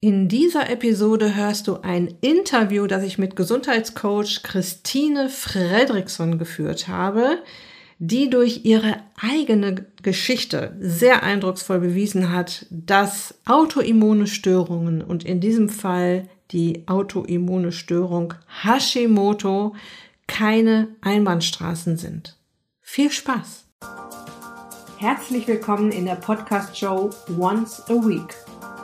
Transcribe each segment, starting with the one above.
In dieser Episode hörst du ein Interview, das ich mit Gesundheitscoach Christine Fredriksson geführt habe, die durch ihre eigene Geschichte sehr eindrucksvoll bewiesen hat, dass autoimmune Störungen und in diesem Fall die autoimmune Störung Hashimoto keine Einbahnstraßen sind. Viel Spaß! Herzlich willkommen in der Podcast-Show Once a Week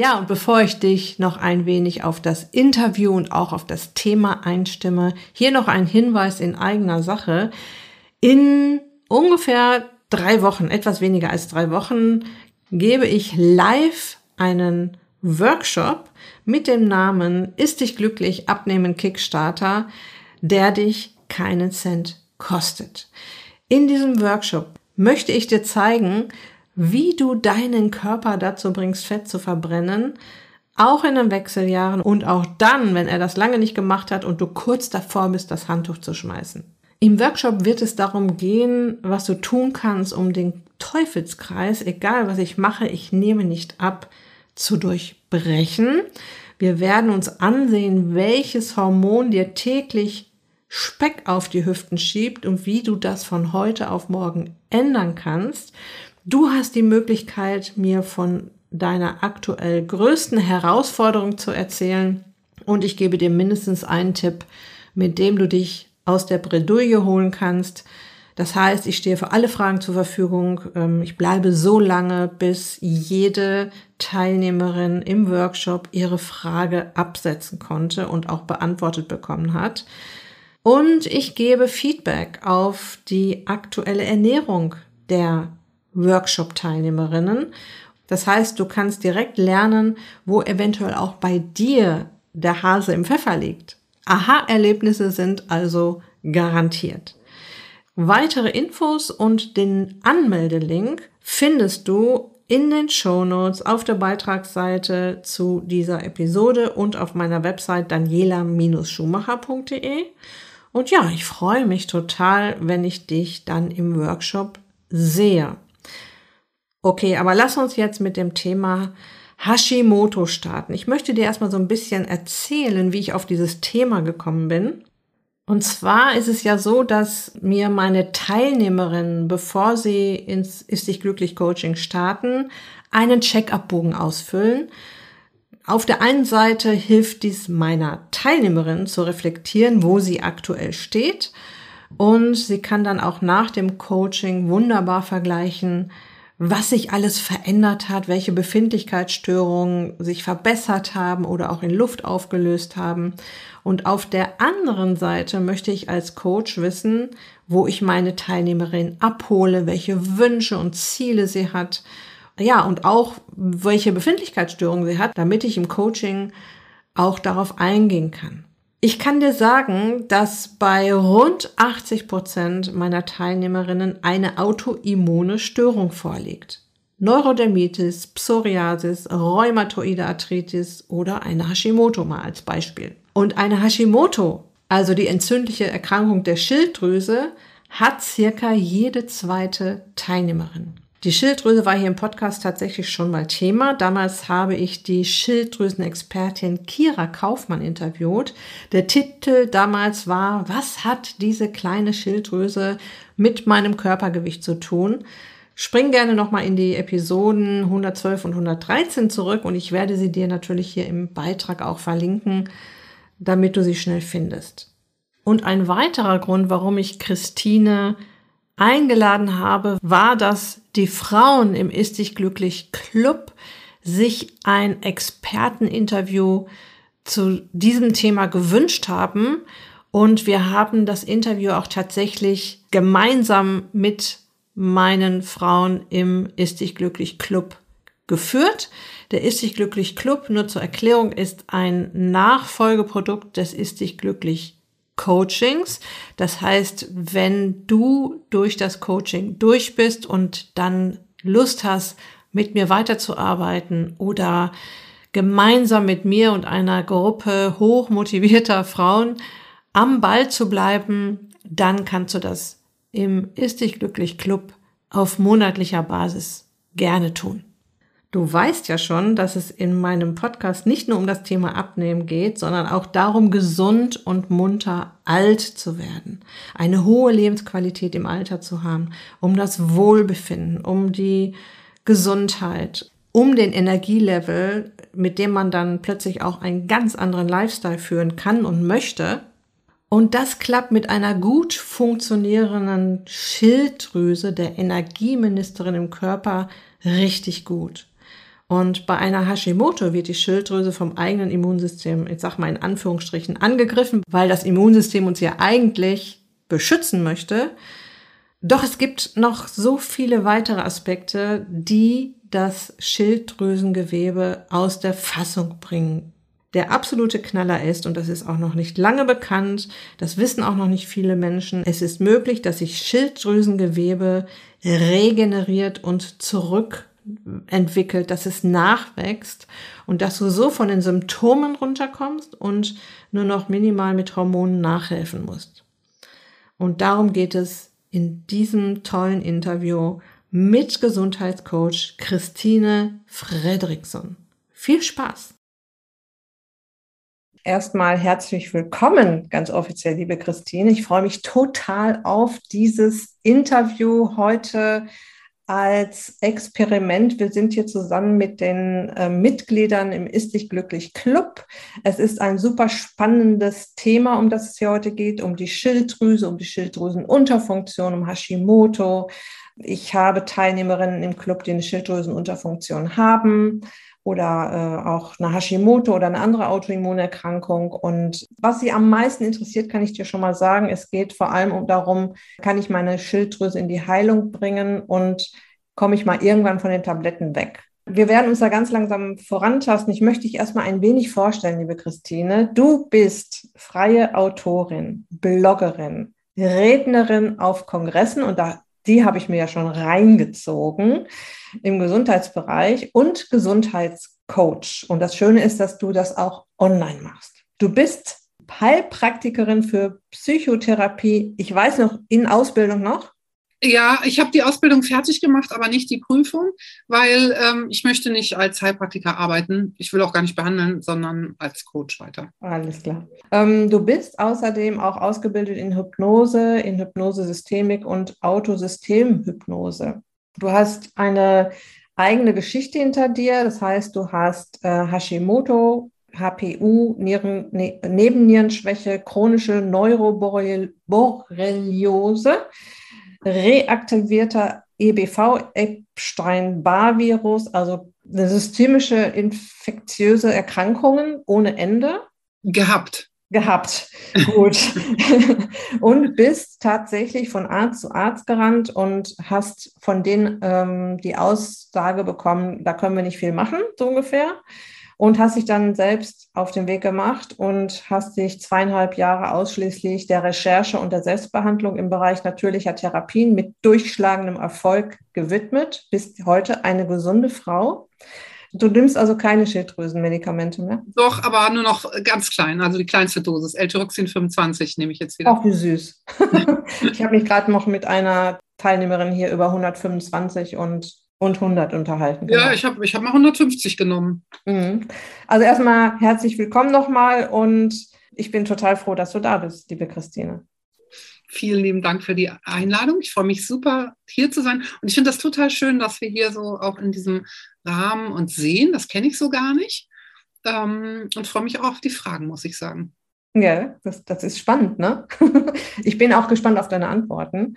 Ja, und bevor ich dich noch ein wenig auf das Interview und auch auf das Thema einstimme, hier noch ein Hinweis in eigener Sache. In ungefähr drei Wochen, etwas weniger als drei Wochen, gebe ich live einen Workshop mit dem Namen Ist dich glücklich abnehmen Kickstarter, der dich keinen Cent kostet. In diesem Workshop möchte ich dir zeigen, wie du deinen Körper dazu bringst, Fett zu verbrennen, auch in den Wechseljahren und auch dann, wenn er das lange nicht gemacht hat und du kurz davor bist, das Handtuch zu schmeißen. Im Workshop wird es darum gehen, was du tun kannst, um den Teufelskreis, egal was ich mache, ich nehme nicht ab, zu durchbrechen. Wir werden uns ansehen, welches Hormon dir täglich Speck auf die Hüften schiebt und wie du das von heute auf morgen ändern kannst. Du hast die Möglichkeit, mir von deiner aktuell größten Herausforderung zu erzählen und ich gebe dir mindestens einen Tipp, mit dem du dich aus der Bredouille holen kannst. Das heißt, ich stehe für alle Fragen zur Verfügung. Ähm, ich bleibe so lange, bis jede Teilnehmerin im Workshop ihre Frage absetzen konnte und auch beantwortet bekommen hat. Und ich gebe Feedback auf die aktuelle Ernährung der Workshop-Teilnehmerinnen. Das heißt, du kannst direkt lernen, wo eventuell auch bei dir der Hase im Pfeffer liegt. Aha-Erlebnisse sind also garantiert. Weitere Infos und den Anmeldelink findest du in den Show Notes auf der Beitragsseite zu dieser Episode und auf meiner Website daniela-schumacher.de. Und ja, ich freue mich total, wenn ich dich dann im Workshop sehe. Okay, aber lass uns jetzt mit dem Thema Hashimoto starten. Ich möchte dir erstmal so ein bisschen erzählen, wie ich auf dieses Thema gekommen bin. Und zwar ist es ja so, dass mir meine Teilnehmerinnen, bevor sie ins Ist dich glücklich Coaching starten, einen Check-up-Bogen ausfüllen. Auf der einen Seite hilft dies meiner Teilnehmerin zu reflektieren, wo sie aktuell steht. Und sie kann dann auch nach dem Coaching wunderbar vergleichen, was sich alles verändert hat, welche Befindlichkeitsstörungen sich verbessert haben oder auch in Luft aufgelöst haben. Und auf der anderen Seite möchte ich als Coach wissen, wo ich meine Teilnehmerin abhole, welche Wünsche und Ziele sie hat. Ja, und auch welche Befindlichkeitsstörungen sie hat, damit ich im Coaching auch darauf eingehen kann. Ich kann dir sagen, dass bei rund 80 Prozent meiner Teilnehmerinnen eine autoimmune Störung vorliegt. Neurodermitis, Psoriasis, rheumatoide Arthritis oder eine Hashimoto mal als Beispiel. Und eine Hashimoto, also die entzündliche Erkrankung der Schilddrüse, hat circa jede zweite Teilnehmerin. Die Schilddrüse war hier im Podcast tatsächlich schon mal Thema. Damals habe ich die Schilddrüsenexpertin Kira Kaufmann interviewt. Der Titel damals war, was hat diese kleine Schilddrüse mit meinem Körpergewicht zu tun? Spring gerne nochmal in die Episoden 112 und 113 zurück und ich werde sie dir natürlich hier im Beitrag auch verlinken, damit du sie schnell findest. Und ein weiterer Grund, warum ich Christine eingeladen habe, war, dass die Frauen im Ist dich glücklich Club sich ein Experteninterview zu diesem Thema gewünscht haben. Und wir haben das Interview auch tatsächlich gemeinsam mit meinen Frauen im Ist dich glücklich Club geführt. Der Ist dich glücklich Club, nur zur Erklärung, ist ein Nachfolgeprodukt des Ist dich glücklich Coachings. Das heißt, wenn du durch das Coaching durch bist und dann Lust hast, mit mir weiterzuarbeiten oder gemeinsam mit mir und einer Gruppe hochmotivierter Frauen am Ball zu bleiben, dann kannst du das im Ist dich glücklich Club auf monatlicher Basis gerne tun. Du weißt ja schon, dass es in meinem Podcast nicht nur um das Thema Abnehmen geht, sondern auch darum, gesund und munter alt zu werden, eine hohe Lebensqualität im Alter zu haben, um das Wohlbefinden, um die Gesundheit, um den Energielevel, mit dem man dann plötzlich auch einen ganz anderen Lifestyle führen kann und möchte. Und das klappt mit einer gut funktionierenden Schilddrüse der Energieministerin im Körper richtig gut. Und bei einer Hashimoto wird die Schilddrüse vom eigenen Immunsystem, ich sag mal in Anführungsstrichen, angegriffen, weil das Immunsystem uns ja eigentlich beschützen möchte. Doch es gibt noch so viele weitere Aspekte, die das Schilddrüsengewebe aus der Fassung bringen. Der absolute Knaller ist, und das ist auch noch nicht lange bekannt, das wissen auch noch nicht viele Menschen, es ist möglich, dass sich Schilddrüsengewebe regeneriert und zurück entwickelt, dass es nachwächst und dass du so von den Symptomen runterkommst und nur noch minimal mit Hormonen nachhelfen musst. Und darum geht es in diesem tollen Interview mit Gesundheitscoach Christine Fredriksson. Viel Spaß! Erstmal herzlich willkommen, ganz offiziell, liebe Christine. Ich freue mich total auf dieses Interview heute als Experiment. Wir sind hier zusammen mit den äh, Mitgliedern im Ist dich glücklich Club. Es ist ein super spannendes Thema, um das es hier heute geht, um die Schilddrüse, um die Schilddrüsenunterfunktion, um Hashimoto. Ich habe Teilnehmerinnen im Club, die eine Schilddrüsenunterfunktion haben oder äh, auch eine Hashimoto oder eine andere Autoimmunerkrankung. Und was Sie am meisten interessiert, kann ich dir schon mal sagen, es geht vor allem um darum, kann ich meine Schilddrüse in die Heilung bringen und komme ich mal irgendwann von den Tabletten weg. Wir werden uns da ganz langsam vorantasten. Ich möchte dich erstmal ein wenig vorstellen, liebe Christine. Du bist freie Autorin, Bloggerin, Rednerin auf Kongressen und da die habe ich mir ja schon reingezogen im Gesundheitsbereich und Gesundheitscoach. Und das Schöne ist, dass du das auch online machst. Du bist Heilpraktikerin für Psychotherapie. Ich weiß noch, in Ausbildung noch? Ja, ich habe die Ausbildung fertig gemacht, aber nicht die Prüfung, weil ähm, ich möchte nicht als Heilpraktiker arbeiten. Ich will auch gar nicht behandeln, sondern als Coach weiter. Alles klar. Ähm, du bist außerdem auch ausgebildet in Hypnose, in Hypnosesystemik und Autosystemhypnose. Du hast eine eigene Geschichte hinter dir. Das heißt, du hast äh, Hashimoto, HPU, Nieren, ne, Nebennierenschwäche, chronische Neuroborreliose reaktivierter EBV, Epstein-Barr-Virus, also eine systemische infektiöse Erkrankungen ohne Ende. Gehabt. Gehabt. Gut. und bist tatsächlich von Arzt zu Arzt gerannt und hast von denen ähm, die Aussage bekommen, da können wir nicht viel machen, so ungefähr und hast dich dann selbst auf den Weg gemacht und hast dich zweieinhalb Jahre ausschließlich der Recherche und der Selbstbehandlung im Bereich natürlicher Therapien mit durchschlagendem Erfolg gewidmet. Bist heute eine gesunde Frau. Du nimmst also keine Schilddrüsenmedikamente mehr? Doch, aber nur noch ganz klein, also die kleinste Dosis. L-Tyroxin 25 nehme ich jetzt wieder. Auch wie süß. ich habe mich gerade noch mit einer Teilnehmerin hier über 125 und und 100 unterhalten. Genau. Ja, ich habe ich hab mal 150 genommen. Mhm. Also erstmal herzlich willkommen nochmal und ich bin total froh, dass du da bist, liebe Christine. Vielen lieben Dank für die Einladung. Ich freue mich super, hier zu sein. Und ich finde das total schön, dass wir hier so auch in diesem Rahmen uns sehen. Das kenne ich so gar nicht. Ähm, und freue mich auch auf die Fragen, muss ich sagen. Ja, das, das ist spannend, ne? Ich bin auch gespannt auf deine Antworten.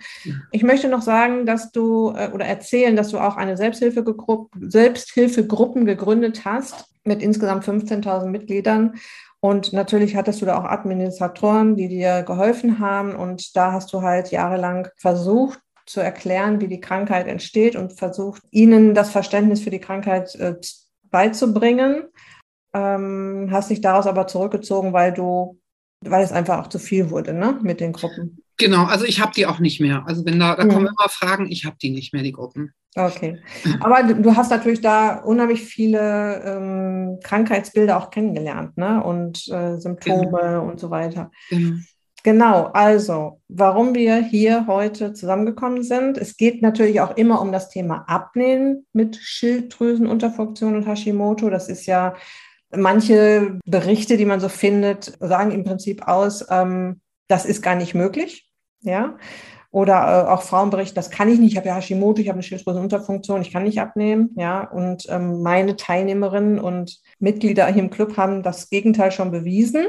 Ich möchte noch sagen, dass du äh, oder erzählen, dass du auch eine Selbsthilfegruppe, Selbsthilfegruppen gegründet hast mit insgesamt 15.000 Mitgliedern. Und natürlich hattest du da auch Administratoren, die dir geholfen haben. Und da hast du halt jahrelang versucht, zu erklären, wie die Krankheit entsteht und versucht, ihnen das Verständnis für die Krankheit äh, beizubringen. Ähm, hast dich daraus aber zurückgezogen, weil du, weil es einfach auch zu viel wurde, ne, mit den Gruppen. Genau, also ich habe die auch nicht mehr. Also wenn da, da kommen immer Fragen, ich habe die nicht mehr, die Gruppen. Okay. Aber du hast natürlich da unheimlich viele ähm, Krankheitsbilder auch kennengelernt, ne? Und äh, Symptome genau. und so weiter. Genau. Genau, also warum wir hier heute zusammengekommen sind. Es geht natürlich auch immer um das Thema Abnehmen mit Schilddrüsenunterfunktion und Hashimoto. Das ist ja manche Berichte, die man so findet, sagen im Prinzip aus, ähm, das ist gar nicht möglich. Ja. Oder äh, auch Frauen berichten, das kann ich nicht, ich habe ja Hashimoto, ich habe eine Schilddrüsenunterfunktion, ich kann nicht abnehmen. Ja. Und ähm, meine Teilnehmerinnen und Mitglieder hier im Club haben das Gegenteil schon bewiesen.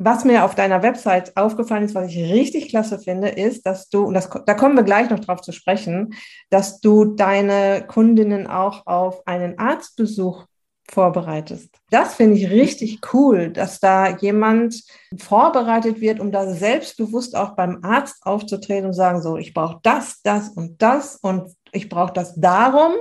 Was mir auf deiner Website aufgefallen ist, was ich richtig klasse finde, ist, dass du, und das, da kommen wir gleich noch drauf zu sprechen, dass du deine Kundinnen auch auf einen Arztbesuch vorbereitest. Das finde ich richtig cool, dass da jemand vorbereitet wird, um da selbstbewusst auch beim Arzt aufzutreten und sagen, so, ich brauche das, das und das und ich brauche das darum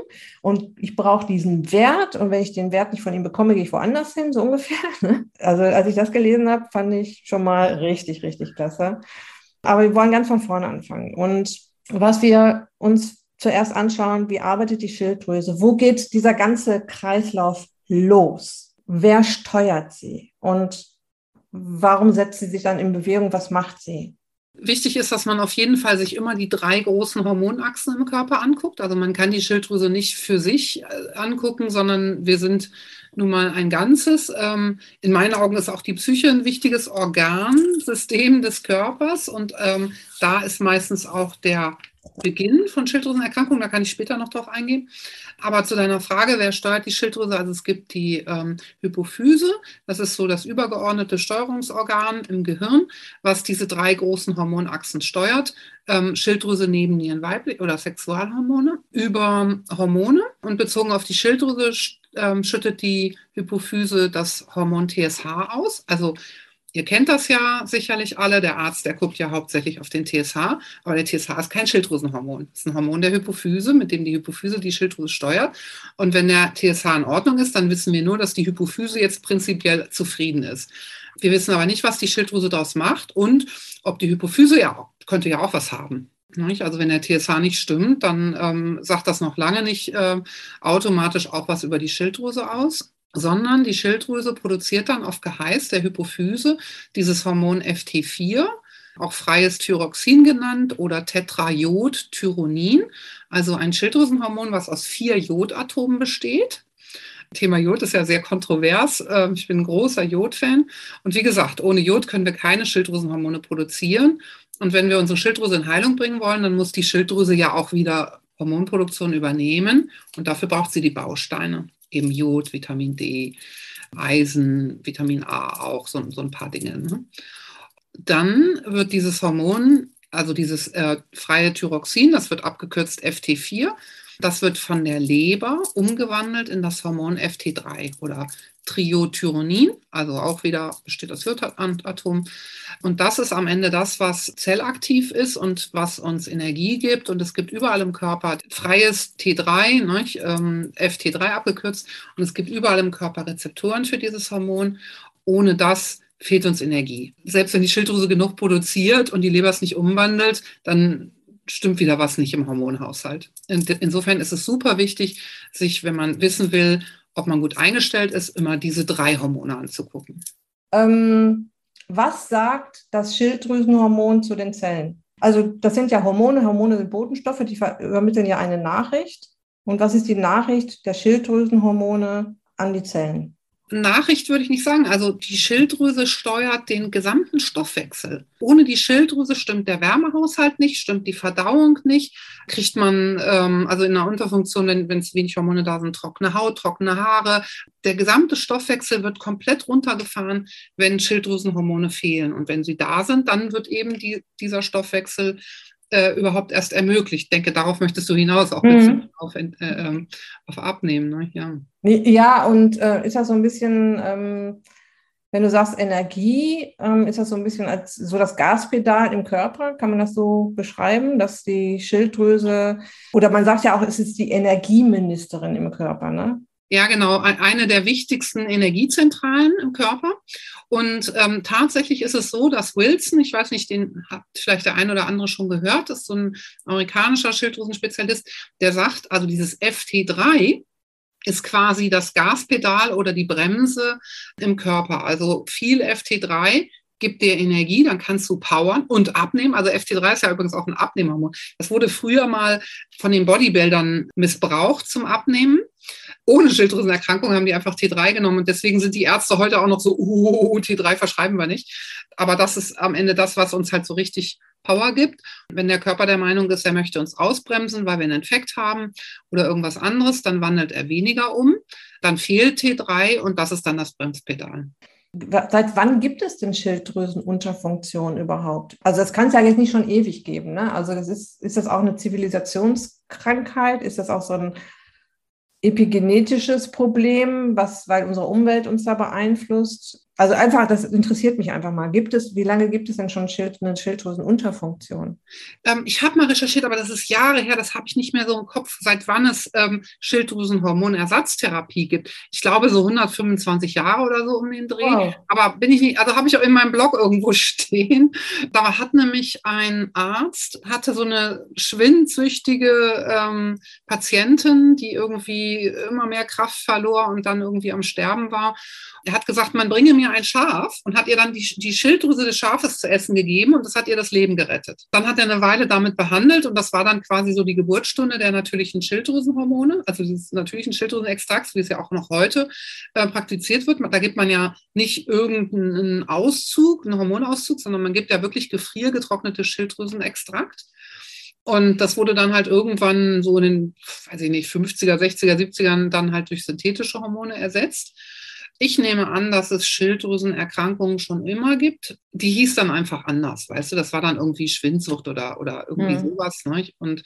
und ich brauche diesen Wert und wenn ich den Wert nicht von ihm bekomme, gehe ich woanders hin, so ungefähr. Ne? Also als ich das gelesen habe, fand ich schon mal richtig, richtig klasse. Aber wir wollen ganz von vorne anfangen. Und was wir uns zuerst anschauen, wie arbeitet die Schilddrüse? Wo geht dieser ganze Kreislauf los? Wer steuert sie? Und warum setzt sie sich dann in Bewegung? Was macht sie? Wichtig ist, dass man auf jeden Fall sich immer die drei großen Hormonachsen im Körper anguckt. Also man kann die Schilddrüse nicht für sich äh, angucken, sondern wir sind nun mal ein Ganzes. Ähm, in meinen Augen ist auch die Psyche ein wichtiges Organsystem des Körpers und ähm, da ist meistens auch der Beginn von Schilddrüsenerkrankungen, da kann ich später noch drauf eingehen. Aber zu deiner Frage, wer steuert die Schilddrüse? Also es gibt die ähm, Hypophyse, das ist so das übergeordnete Steuerungsorgan im Gehirn, was diese drei großen Hormonachsen steuert. Ähm, Schilddrüse, Nebennieren, weiblich oder Sexualhormone über Hormone. Und bezogen auf die Schilddrüse ähm, schüttet die Hypophyse das Hormon TSH aus. Also Ihr kennt das ja sicherlich alle. Der Arzt, der guckt ja hauptsächlich auf den TSH, aber der TSH ist kein Schilddrüsenhormon. Es ist ein Hormon der Hypophyse, mit dem die Hypophyse die Schilddrüse steuert. Und wenn der TSH in Ordnung ist, dann wissen wir nur, dass die Hypophyse jetzt prinzipiell zufrieden ist. Wir wissen aber nicht, was die Schilddrüse daraus macht und ob die Hypophyse ja könnte ja auch was haben. Also wenn der TSH nicht stimmt, dann ähm, sagt das noch lange nicht äh, automatisch auch was über die Schilddrüse aus sondern die Schilddrüse produziert dann auf Geheiß der Hypophyse dieses Hormon FT4, auch freies Thyroxin genannt oder Tetrajodtyronin, also ein Schilddrüsenhormon, was aus vier Jodatomen besteht. Thema Jod ist ja sehr kontrovers. Ähm, ich bin ein großer Jod-Fan. Und wie gesagt, ohne Jod können wir keine Schilddrüsenhormone produzieren. Und wenn wir unsere Schilddrüse in Heilung bringen wollen, dann muss die Schilddrüse ja auch wieder Hormonproduktion übernehmen. Und dafür braucht sie die Bausteine eben Jod, Vitamin D, Eisen, Vitamin A auch, so, so ein paar Dinge. Ne? Dann wird dieses Hormon, also dieses äh, freie Thyroxin, das wird abgekürzt FT4, das wird von der Leber umgewandelt in das Hormon FT3 oder Triothyronin, also auch wieder besteht aus Jodatom. Und das ist am Ende das, was zellaktiv ist und was uns Energie gibt. Und es gibt überall im Körper freies T3, ne, ähm, FT3 abgekürzt. Und es gibt überall im Körper Rezeptoren für dieses Hormon. Ohne das fehlt uns Energie. Selbst wenn die Schilddrüse genug produziert und die Leber es nicht umwandelt, dann stimmt wieder was nicht im Hormonhaushalt. Insofern ist es super wichtig, sich, wenn man wissen will, ob man gut eingestellt ist, immer diese drei Hormone anzugucken. Ähm, was sagt das Schilddrüsenhormon zu den Zellen? Also das sind ja Hormone, Hormone sind Botenstoffe, die übermitteln ja eine Nachricht. Und was ist die Nachricht der Schilddrüsenhormone an die Zellen? Nachricht würde ich nicht sagen. Also die Schilddrüse steuert den gesamten Stoffwechsel. Ohne die Schilddrüse stimmt der Wärmehaushalt nicht, stimmt die Verdauung nicht. Kriegt man ähm, also in der Unterfunktion, wenn, es wenig Hormone da sind, trockene Haut, trockene Haare. Der gesamte Stoffwechsel wird komplett runtergefahren, wenn Schilddrüsenhormone fehlen. Und wenn sie da sind, dann wird eben die, dieser Stoffwechsel äh, überhaupt erst ermöglicht. Ich denke, darauf möchtest du hinaus, auch mhm. auf, äh, ähm, auf Abnehmen. Ne? Ja. ja, und äh, ist das so ein bisschen, ähm, Wenn du sagst Energie, ähm, ist das so ein bisschen als so das Gaspedal im Körper? Kann man das so beschreiben, dass die Schilddrüse oder man sagt ja auch, es ist die Energieministerin im Körper, ne? Ja, genau, eine der wichtigsten Energiezentralen im Körper. Und ähm, tatsächlich ist es so, dass Wilson, ich weiß nicht, den hat vielleicht der ein oder andere schon gehört, ist so ein amerikanischer Schilddrüsenspezialist, der sagt, also dieses FT3, ist quasi das Gaspedal oder die Bremse im Körper. Also viel FT3 gibt dir Energie, dann kannst du powern und abnehmen. Also FT3 ist ja übrigens auch ein Abnehmhormon. Das wurde früher mal von den Bodybuildern missbraucht zum Abnehmen. Ohne Schilddrüsenerkrankung haben die einfach T3 genommen und deswegen sind die Ärzte heute auch noch so, uh, T3 verschreiben wir nicht. Aber das ist am Ende das, was uns halt so richtig Power gibt. Wenn der Körper der Meinung ist, er möchte uns ausbremsen, weil wir einen Infekt haben oder irgendwas anderes, dann wandelt er weniger um. Dann fehlt T3 und das ist dann das Bremspedal. Seit wann gibt es denn Schilddrüsenunterfunktion überhaupt? Also das kann es ja jetzt nicht schon ewig geben. Ne? Also das ist, ist das auch eine Zivilisationskrankheit? Ist das auch so ein epigenetisches Problem, was, weil unsere Umwelt uns da beeinflusst? Also einfach, das interessiert mich einfach mal. Gibt es, wie lange gibt es denn schon Schild, eine Schilddrüsenunterfunktion? Ähm, ich habe mal recherchiert, aber das ist Jahre her, das habe ich nicht mehr so im Kopf, seit wann es ähm, Schilddrüsenhormonersatztherapie gibt. Ich glaube so 125 Jahre oder so um den Dreh. Wow. Aber bin ich nicht, also habe ich auch in meinem Blog irgendwo stehen. Da hat nämlich ein Arzt, hatte so eine schwindsüchtige ähm, Patientin, die irgendwie immer mehr Kraft verlor und dann irgendwie am Sterben war. Er hat gesagt, man bringe mir ein Schaf und hat ihr dann die, die Schilddrüse des Schafes zu essen gegeben und das hat ihr das Leben gerettet. Dann hat er eine Weile damit behandelt und das war dann quasi so die Geburtsstunde der natürlichen Schilddrüsenhormone, also des natürlichen Schilddrüsenextrakts, wie es ja auch noch heute äh, praktiziert wird. Da gibt man ja nicht irgendeinen Auszug, einen Hormonauszug, sondern man gibt ja wirklich gefriergetrocknete Schilddrüsenextrakt. Und das wurde dann halt irgendwann so in den, weiß ich nicht, 50er, 60er, 70ern dann halt durch synthetische Hormone ersetzt. Ich nehme an, dass es Schilddrüsenerkrankungen schon immer gibt. Die hieß dann einfach anders, weißt du, das war dann irgendwie Schwindsucht oder, oder irgendwie mhm. sowas. Ne? Und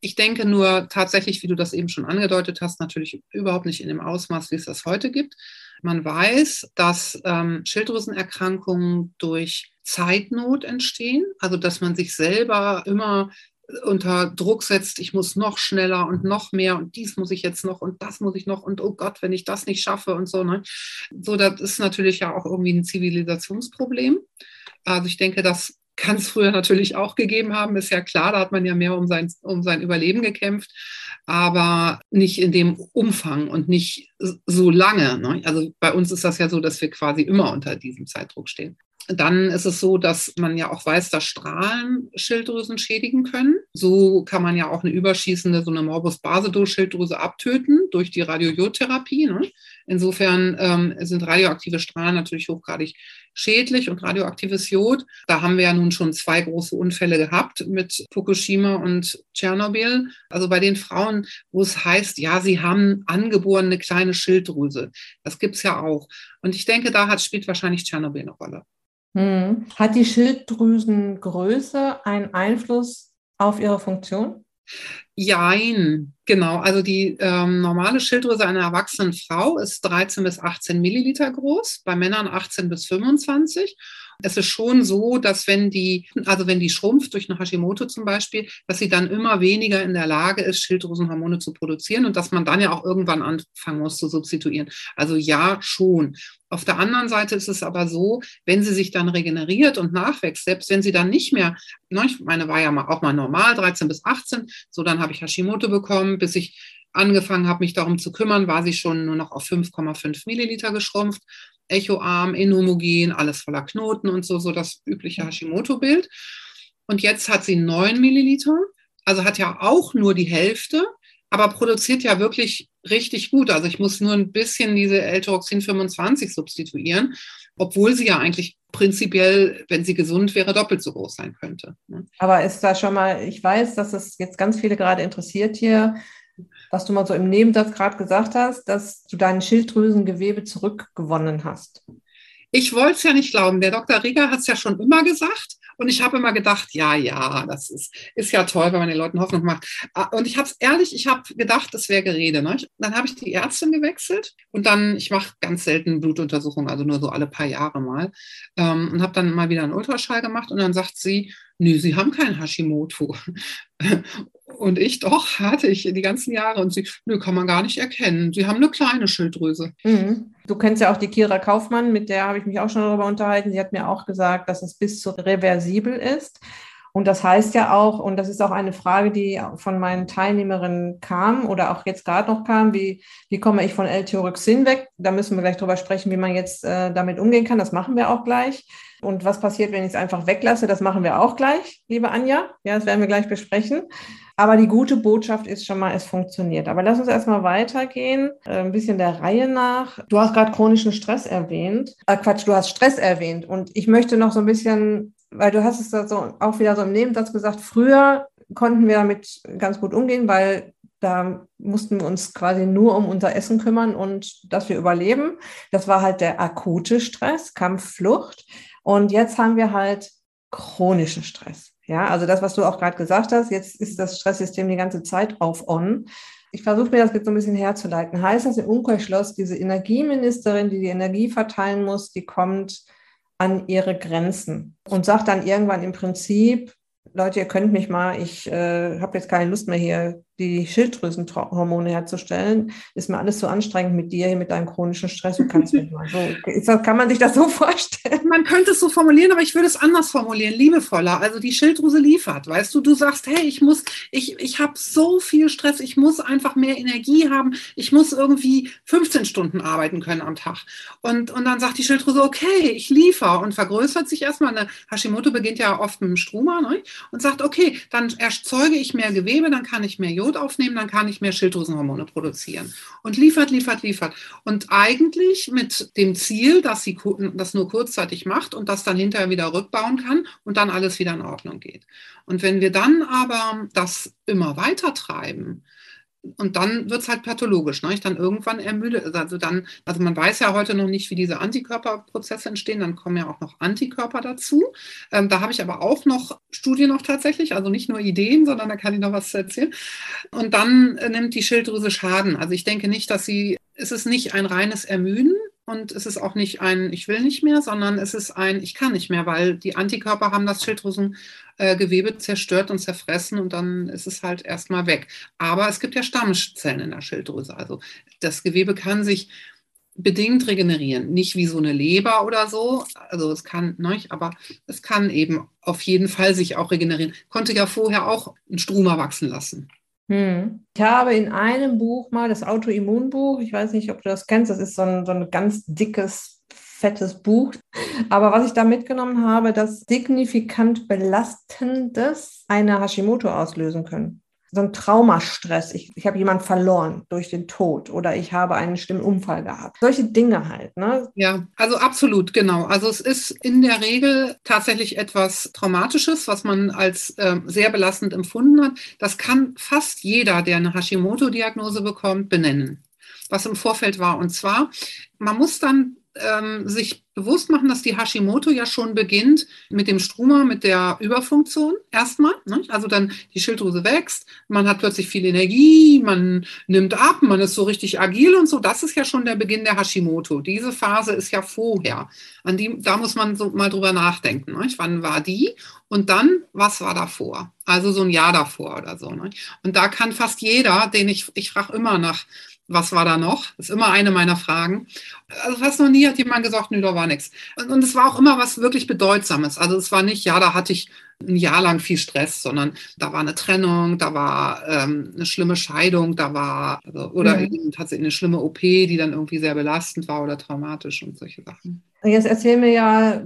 ich denke nur tatsächlich, wie du das eben schon angedeutet hast, natürlich überhaupt nicht in dem Ausmaß, wie es das heute gibt. Man weiß, dass ähm, Schilddrüsenerkrankungen durch Zeitnot entstehen, also dass man sich selber immer unter Druck setzt, ich muss noch schneller und noch mehr und dies muss ich jetzt noch und das muss ich noch und oh Gott, wenn ich das nicht schaffe und so. Ne? So, das ist natürlich ja auch irgendwie ein Zivilisationsproblem. Also ich denke, das kann es früher natürlich auch gegeben haben, ist ja klar, da hat man ja mehr um sein, um sein Überleben gekämpft, aber nicht in dem Umfang und nicht so lange. Ne? Also bei uns ist das ja so, dass wir quasi immer unter diesem Zeitdruck stehen. Dann ist es so, dass man ja auch weiß, dass Strahlen Schilddrüsen schädigen können. So kann man ja auch eine überschießende, so eine Morbus Basedow-Schilddrüse abtöten durch die Radiojodtherapie. Ne? Insofern ähm, sind radioaktive Strahlen natürlich hochgradig schädlich und radioaktives Jod. Da haben wir ja nun schon zwei große Unfälle gehabt mit Fukushima und Tschernobyl. Also bei den Frauen, wo es heißt, ja, sie haben angeborene kleine Schilddrüse. Das gibt es ja auch. Und ich denke, da hat, spielt wahrscheinlich Tschernobyl eine Rolle. Hm. Hat die Schilddrüsengröße einen Einfluss auf ihre Funktion? Jein, genau. Also die ähm, normale Schilddrüse einer erwachsenen Frau ist 13 bis 18 Milliliter groß, bei Männern 18 bis 25. Es ist schon so, dass wenn die, also wenn die schrumpft durch eine Hashimoto zum Beispiel, dass sie dann immer weniger in der Lage ist, Schilddrüsenhormone zu produzieren und dass man dann ja auch irgendwann anfangen muss zu substituieren. Also ja, schon. Auf der anderen Seite ist es aber so, wenn sie sich dann regeneriert und nachwächst, selbst wenn sie dann nicht mehr, ne, ich meine, war ja auch mal normal, 13 bis 18, so dann habe ich Hashimoto bekommen, bis ich angefangen habe, mich darum zu kümmern, war sie schon nur noch auf 5,5 Milliliter geschrumpft echoarm, inhomogen, alles voller Knoten und so, so das übliche Hashimoto-Bild. Und jetzt hat sie 9 Milliliter, also hat ja auch nur die Hälfte, aber produziert ja wirklich richtig gut. Also ich muss nur ein bisschen diese L-Tyroxin 25 substituieren, obwohl sie ja eigentlich prinzipiell, wenn sie gesund wäre, doppelt so groß sein könnte. Ne? Aber ist da schon mal, ich weiß, dass es jetzt ganz viele gerade interessiert hier, was du mal so im Nebensatz gerade gesagt hast, dass du dein Schilddrüsengewebe zurückgewonnen hast. Ich wollte es ja nicht glauben. Der Dr. Rieger hat es ja schon immer gesagt. Und ich habe immer gedacht, ja, ja, das ist, ist ja toll, wenn man den Leuten Hoffnung macht. Ah, und ich habe es ehrlich, ich habe gedacht, das wäre Gerede. Ne? Dann habe ich die Ärztin gewechselt und dann, ich mache ganz selten Blutuntersuchungen, also nur so alle paar Jahre mal. Ähm, und habe dann mal wieder einen Ultraschall gemacht und dann sagt sie, nö, Sie haben kein Hashimoto. Und ich doch, hatte ich die ganzen Jahre. Und sie, nö, kann man gar nicht erkennen. Sie haben eine kleine Schilddrüse. Mhm. Du kennst ja auch die Kira Kaufmann, mit der habe ich mich auch schon darüber unterhalten. Sie hat mir auch gesagt, dass es bis zu reversibel ist. Und das heißt ja auch, und das ist auch eine Frage, die von meinen Teilnehmerinnen kam oder auch jetzt gerade noch kam, wie, wie komme ich von L-Thyroxin weg? Da müssen wir gleich drüber sprechen, wie man jetzt äh, damit umgehen kann. Das machen wir auch gleich. Und was passiert, wenn ich es einfach weglasse? Das machen wir auch gleich, liebe Anja. Ja, das werden wir gleich besprechen. Aber die gute Botschaft ist schon mal, es funktioniert. Aber lass uns erstmal weitergehen, äh, ein bisschen der Reihe nach. Du hast gerade chronischen Stress erwähnt. Äh, Quatsch, du hast Stress erwähnt. Und ich möchte noch so ein bisschen, weil du hast es da so auch wieder so im Nebensatz gesagt, früher konnten wir damit ganz gut umgehen, weil da mussten wir uns quasi nur um unser Essen kümmern und dass wir überleben. Das war halt der akute Stress, Kampf, Flucht. Und jetzt haben wir halt chronischen Stress. Ja, also das, was du auch gerade gesagt hast, jetzt ist das Stresssystem die ganze Zeit auf on. Ich versuche mir das jetzt so ein bisschen herzuleiten. Heißt das im Umkehrschluss, diese Energieministerin, die die Energie verteilen muss, die kommt an ihre Grenzen und sagt dann irgendwann im Prinzip, Leute, ihr könnt mich mal, ich äh, habe jetzt keine Lust mehr hier die Schilddrüsenhormone herzustellen, ist mir alles zu anstrengend mit dir, mit deinem chronischen Stress. Du kannst mich mal so. Kann man sich das so vorstellen? Man könnte es so formulieren, aber ich würde es anders formulieren, liebevoller. Also die Schilddrüse liefert, weißt du, du sagst, hey, ich muss, ich, ich habe so viel Stress, ich muss einfach mehr Energie haben, ich muss irgendwie 15 Stunden arbeiten können am Tag. Und, und dann sagt die Schilddrüse, okay, ich liefere und vergrößert sich erstmal. Eine Hashimoto beginnt ja oft mit dem Struma ne? und sagt, okay, dann erzeuge ich mehr Gewebe, dann kann ich mehr Jod Blut aufnehmen, dann kann ich mehr Schilddrüsenhormone produzieren. Und liefert, liefert, liefert. Und eigentlich mit dem Ziel, dass sie das nur kurzzeitig macht und das dann hinterher wieder rückbauen kann und dann alles wieder in Ordnung geht. Und wenn wir dann aber das immer weiter treiben, und dann wird es halt pathologisch, ne? Ich dann irgendwann ermüdet. Also dann, also man weiß ja heute noch nicht, wie diese Antikörperprozesse entstehen, dann kommen ja auch noch Antikörper dazu. Ähm, da habe ich aber auch noch Studien noch tatsächlich, also nicht nur Ideen, sondern da kann ich noch was erzählen. Und dann äh, nimmt die Schilddrüse Schaden. Also ich denke nicht, dass sie, es ist nicht ein reines Ermüden, und es ist auch nicht ein Ich will nicht mehr, sondern es ist ein Ich kann nicht mehr, weil die Antikörper haben das Schilddrüsengewebe zerstört und zerfressen und dann ist es halt erstmal weg. Aber es gibt ja Stammzellen in der Schilddrüse. Also das Gewebe kann sich bedingt regenerieren. Nicht wie so eine Leber oder so. Also es kann, ne, aber es kann eben auf jeden Fall sich auch regenerieren. Konnte ja vorher auch ein Struma wachsen lassen. Hm. Ich habe in einem Buch mal das Autoimmunbuch, ich weiß nicht, ob du das kennst, das ist so ein, so ein ganz dickes, fettes Buch. Aber was ich da mitgenommen habe, dass signifikant Belastendes eine Hashimoto auslösen können so ein Traumastress. Ich, ich habe jemanden verloren durch den Tod oder ich habe einen schlimmen Unfall gehabt. Solche Dinge halt. Ne? Ja, also absolut, genau. Also es ist in der Regel tatsächlich etwas Traumatisches, was man als äh, sehr belastend empfunden hat. Das kann fast jeder, der eine Hashimoto-Diagnose bekommt, benennen was im Vorfeld war. Und zwar, man muss dann ähm, sich bewusst machen, dass die Hashimoto ja schon beginnt mit dem Struma, mit der Überfunktion erstmal. Ne? Also dann die Schilddrüse wächst, man hat plötzlich viel Energie, man nimmt ab, man ist so richtig agil und so. Das ist ja schon der Beginn der Hashimoto. Diese Phase ist ja vorher. An die, da muss man so mal drüber nachdenken. Ne? Wann war die? Und dann, was war davor? Also so ein Jahr davor oder so. Ne? Und da kann fast jeder, den ich, ich frage immer nach was war da noch? Das ist immer eine meiner Fragen. Also fast noch nie hat jemand gesagt, nö, da war nichts. Und es war auch immer was wirklich Bedeutsames. Also es war nicht, ja, da hatte ich ein Jahr lang viel Stress, sondern da war eine Trennung, da war ähm, eine schlimme Scheidung, da war, also, oder mhm. tatsächlich eine schlimme OP, die dann irgendwie sehr belastend war oder traumatisch und solche Sachen. Jetzt erzähl mir ja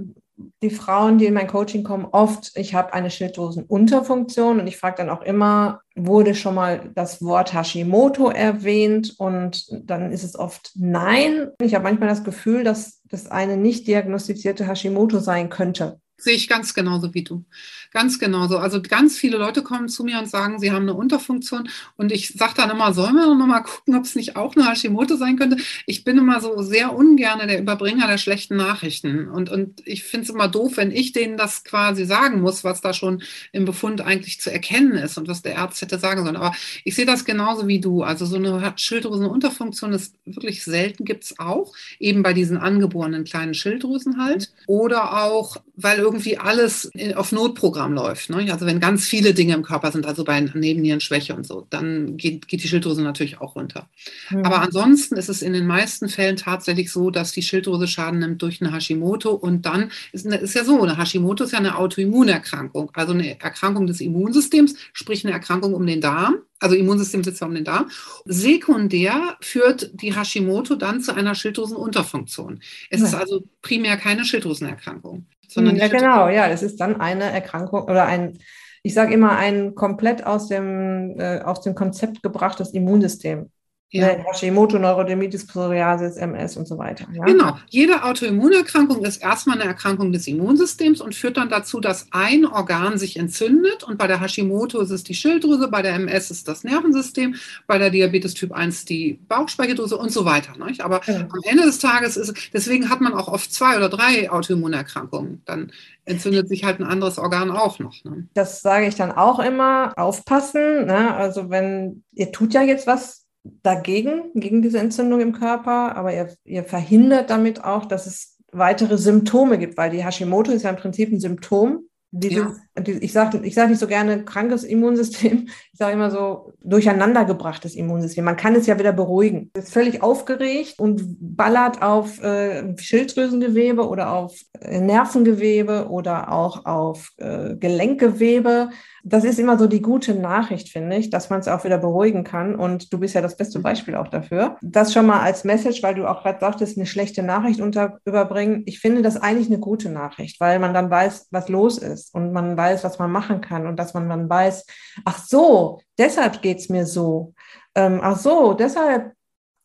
die Frauen, die in mein Coaching kommen, oft, ich habe eine Schilddrüsenunterfunktion und ich frage dann auch immer, wurde schon mal das Wort Hashimoto erwähnt? Und dann ist es oft nein. Ich habe manchmal das Gefühl, dass das eine nicht diagnostizierte Hashimoto sein könnte. Sehe ich ganz genauso wie du. Ganz genauso. Also ganz viele Leute kommen zu mir und sagen, sie haben eine Unterfunktion. Und ich sage dann immer, sollen wir noch mal gucken, ob es nicht auch eine Hashimoto sein könnte? Ich bin immer so sehr ungern der Überbringer der schlechten Nachrichten. Und, und ich finde es immer doof, wenn ich denen das quasi sagen muss, was da schon im Befund eigentlich zu erkennen ist und was der Arzt hätte sagen sollen. Aber ich sehe das genauso wie du. Also so eine Schilddrüsenunterfunktion ist wirklich selten, gibt es auch. Eben bei diesen angeborenen kleinen Schilddrüsen halt. Oder auch, weil irgendwie alles auf Notprogramm läuft. Ne? Also wenn ganz viele Dinge im Körper sind, also bei Nebennierenschwäche und so, dann geht, geht die Schilddrüse natürlich auch runter. Mhm. Aber ansonsten ist es in den meisten Fällen tatsächlich so, dass die Schilddrüse Schaden nimmt durch eine Hashimoto und dann ist, ist ja so, eine Hashimoto ist ja eine Autoimmunerkrankung, also eine Erkrankung des Immunsystems, sprich eine Erkrankung um den Darm also Immunsystem sitzt ja um den Darm. Sekundär führt die Hashimoto dann zu einer Schilddrüsenunterfunktion. Es ja. ist also primär keine Schilddrüsenerkrankung. Sondern ja, genau, ja, es ist dann eine Erkrankung oder ein, ich sage immer, ein komplett aus dem, äh, aus dem Konzept gebrachtes Immunsystem. Ja. Ne, Hashimoto, Neurodermitis, Psoriasis, MS und so weiter. Ja? Genau. Jede Autoimmunerkrankung ist erstmal eine Erkrankung des Immunsystems und führt dann dazu, dass ein Organ sich entzündet. Und bei der Hashimoto ist es die Schilddrüse, bei der MS ist das Nervensystem, bei der Diabetes Typ 1 die Bauchspeicheldrüse und so weiter. Nicht? Aber ja. am Ende des Tages ist, deswegen hat man auch oft zwei oder drei Autoimmunerkrankungen. Dann entzündet sich halt ein anderes Organ auch noch. Ne? Das sage ich dann auch immer, aufpassen. Ne? Also wenn, ihr tut ja jetzt was dagegen, gegen diese Entzündung im Körper, aber ihr, ihr verhindert damit auch, dass es weitere Symptome gibt, weil die Hashimoto ist ja im Prinzip ein Symptom dieses, ja. Ich sage ich sag nicht so gerne krankes Immunsystem, ich sage immer so durcheinandergebrachtes Immunsystem. Man kann es ja wieder beruhigen. Es ist völlig aufgeregt und ballert auf äh, Schilddrüsengewebe oder auf äh, Nervengewebe oder auch auf äh, Gelenkgewebe. Das ist immer so die gute Nachricht, finde ich, dass man es auch wieder beruhigen kann. Und du bist ja das beste mhm. Beispiel auch dafür. Das schon mal als Message, weil du auch gerade sagtest, eine schlechte Nachricht unter, überbringen. Ich finde das eigentlich eine gute Nachricht, weil man dann weiß, was los ist und man weiß, was man machen kann und dass man dann weiß, ach so, deshalb geht es mir so. Ähm, ach so, deshalb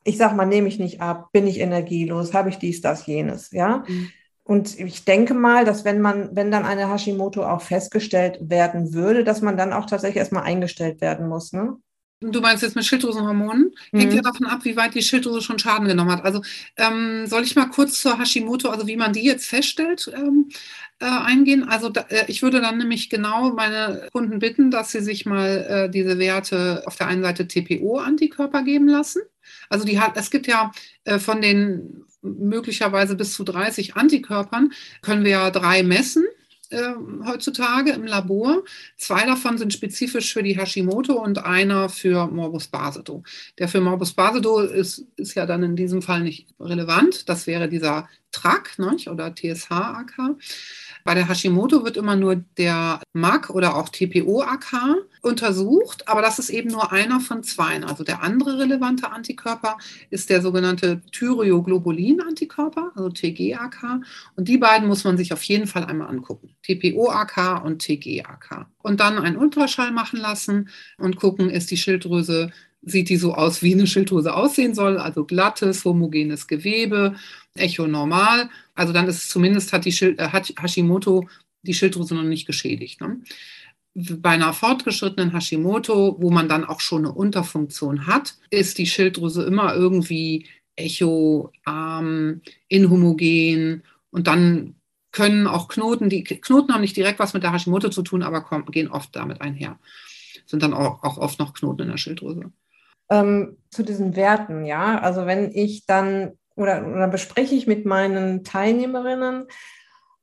ich sag mal, nehme ich nicht ab, bin ich energielos, habe ich dies, das, jenes, ja. Mhm. Und ich denke mal, dass wenn man, wenn dann eine Hashimoto auch festgestellt werden würde, dass man dann auch tatsächlich erstmal eingestellt werden muss. Ne? Du meinst jetzt mit Schilddrüsenhormonen? Mhm. Hängt ja davon ab, wie weit die Schilddrüse schon Schaden genommen hat. Also ähm, soll ich mal kurz zur Hashimoto, also wie man die jetzt feststellt, ähm, äh, eingehen? Also da, äh, ich würde dann nämlich genau meine Kunden bitten, dass sie sich mal äh, diese Werte auf der einen Seite TPO-Antikörper geben lassen. Also die hat, es gibt ja äh, von den möglicherweise bis zu 30 Antikörpern, können wir ja drei messen. Äh, heutzutage im Labor. Zwei davon sind spezifisch für die Hashimoto und einer für Morbus Basedow. Der für Morbus Basedow ist, ist ja dann in diesem Fall nicht relevant. Das wäre dieser TRAC nicht? oder TSH-AK. Bei der Hashimoto wird immer nur der MAC oder auch TPO-AK untersucht, aber das ist eben nur einer von zwei. Also der andere relevante Antikörper ist der sogenannte Thyroglobulin-Antikörper, also TGAK. Und die beiden muss man sich auf jeden Fall einmal angucken. TPO-AK und TGAK. Und dann einen Ultraschall machen lassen und gucken, ist die Schilddrüse sieht die so aus, wie eine Schilddrüse aussehen soll, also glattes, homogenes Gewebe, Echo normal. Also dann ist zumindest hat die Schild, äh, hat Hashimoto die Schilddrüse noch nicht geschädigt. Ne? Bei einer fortgeschrittenen Hashimoto, wo man dann auch schon eine Unterfunktion hat, ist die Schilddrüse immer irgendwie echo, arm, inhomogen und dann können auch Knoten, die Knoten haben nicht direkt was mit der Hashimoto zu tun, aber kommen, gehen oft damit einher. Sind dann auch, auch oft noch Knoten in der Schilddrüse ähm, zu diesen Werten, ja. Also wenn ich dann oder, oder bespreche ich mit meinen Teilnehmerinnen,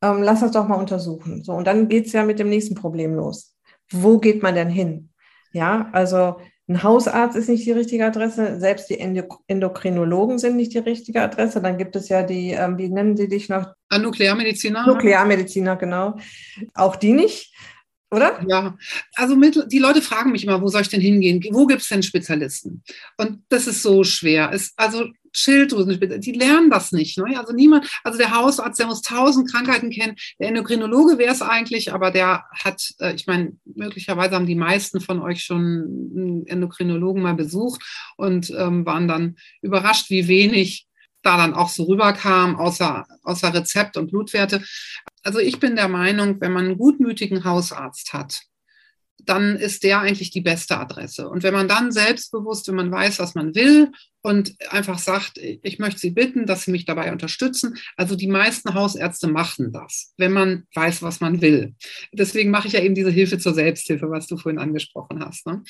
ähm, lass das doch mal untersuchen. So, und dann geht es ja mit dem nächsten Problem los. Wo geht man denn hin? Ja, also ein Hausarzt ist nicht die richtige Adresse, selbst die Endokrinologen sind nicht die richtige Adresse. Dann gibt es ja die, ähm, wie nennen sie dich noch? Nuklearmediziner. Nuklearmediziner, genau. Auch die nicht oder? Ja, also mit, die Leute fragen mich immer, wo soll ich denn hingehen? Wo gibt es denn Spezialisten? Und das ist so schwer. Es, also Schilddrüsen, die lernen das nicht. Ne? Also niemand, also der Hausarzt, der muss tausend Krankheiten kennen. Der Endokrinologe wäre es eigentlich, aber der hat, äh, ich meine, möglicherweise haben die meisten von euch schon einen Endokrinologen mal besucht und ähm, waren dann überrascht, wie wenig da dann auch so rüberkam, außer, außer Rezept und Blutwerte. Also ich bin der Meinung, wenn man einen gutmütigen Hausarzt hat, dann ist der eigentlich die beste Adresse. Und wenn man dann selbstbewusst, wenn man weiß, was man will und einfach sagt, ich möchte Sie bitten, dass Sie mich dabei unterstützen. Also die meisten Hausärzte machen das, wenn man weiß, was man will. Deswegen mache ich ja eben diese Hilfe zur Selbsthilfe, was du vorhin angesprochen hast. Ne?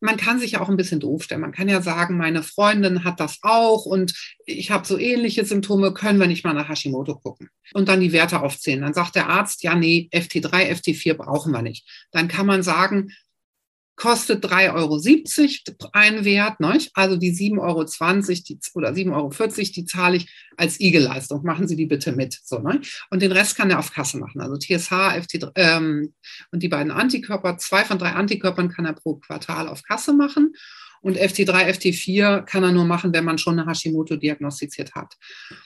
Man kann sich ja auch ein bisschen doof stellen. Man kann ja sagen, meine Freundin hat das auch und ich habe so ähnliche Symptome, können wir nicht mal nach Hashimoto gucken und dann die Werte aufzählen. Dann sagt der Arzt, ja, nee, FT3, FT4 brauchen wir nicht. Dann kann man sagen, kostet 3,70 Euro ein Wert, ne? also die 7,20 Euro die, oder 7,40 Euro, die zahle ich als IG-Leistung. Machen Sie die bitte mit. So, ne? Und den Rest kann er auf Kasse machen. Also TSH, FT ähm, und die beiden Antikörper, zwei von drei Antikörpern kann er pro Quartal auf Kasse machen. Und FT3, FT4 kann er nur machen, wenn man schon eine Hashimoto diagnostiziert hat.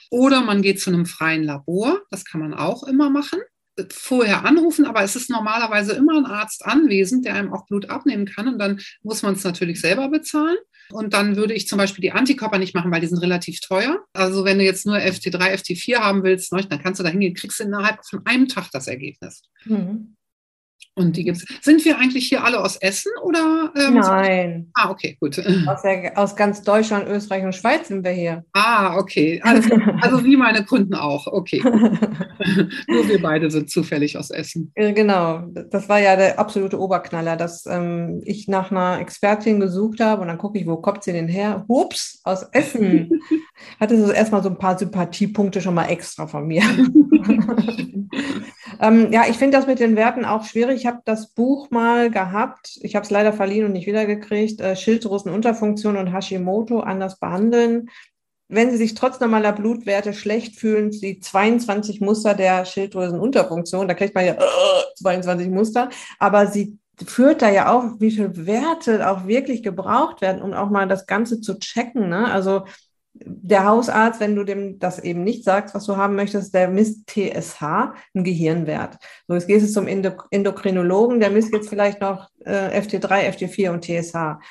Oder man geht zu einem freien Labor, das kann man auch immer machen vorher anrufen, aber es ist normalerweise immer ein Arzt anwesend, der einem auch Blut abnehmen kann und dann muss man es natürlich selber bezahlen. Und dann würde ich zum Beispiel die Antikörper nicht machen, weil die sind relativ teuer. Also wenn du jetzt nur FT3, FT4 haben willst, ne, dann kannst du da hingehen, kriegst du innerhalb von einem Tag das Ergebnis. Mhm. Und die gibt's. Sind wir eigentlich hier alle aus Essen oder? Ähm, Nein. Ah, okay, gut. Aus, der, aus, ganz Deutschland, Österreich und Schweiz sind wir hier. Ah, okay. Also, also wie meine Kunden auch. Okay. Nur wir beide sind zufällig aus Essen. Genau. Das war ja der absolute Oberknaller, dass ähm, ich nach einer Expertin gesucht habe und dann gucke ich, wo kommt sie denn her? Hups, aus Essen. Hatte so erstmal so ein paar Sympathiepunkte schon mal extra von mir. ähm, ja, ich finde das mit den Werten auch schwierig habe das Buch mal gehabt. Ich habe es leider verliehen und nicht wiedergekriegt. Äh, Schilddrüsenunterfunktion und Hashimoto anders behandeln. Wenn Sie sich trotz normaler Blutwerte schlecht fühlen, die 22 Muster der Schilddrüsenunterfunktion, da kriegt man ja äh, 22 Muster, aber sie führt da ja auch, wie viele Werte auch wirklich gebraucht werden, um auch mal das Ganze zu checken. Ne? Also der Hausarzt, wenn du dem das eben nicht sagst, was du haben möchtest, der misst TSH, einen Gehirnwert. So, jetzt gehst du zum Endokrinologen, der misst jetzt vielleicht noch äh, FT3, FT4 und TSH.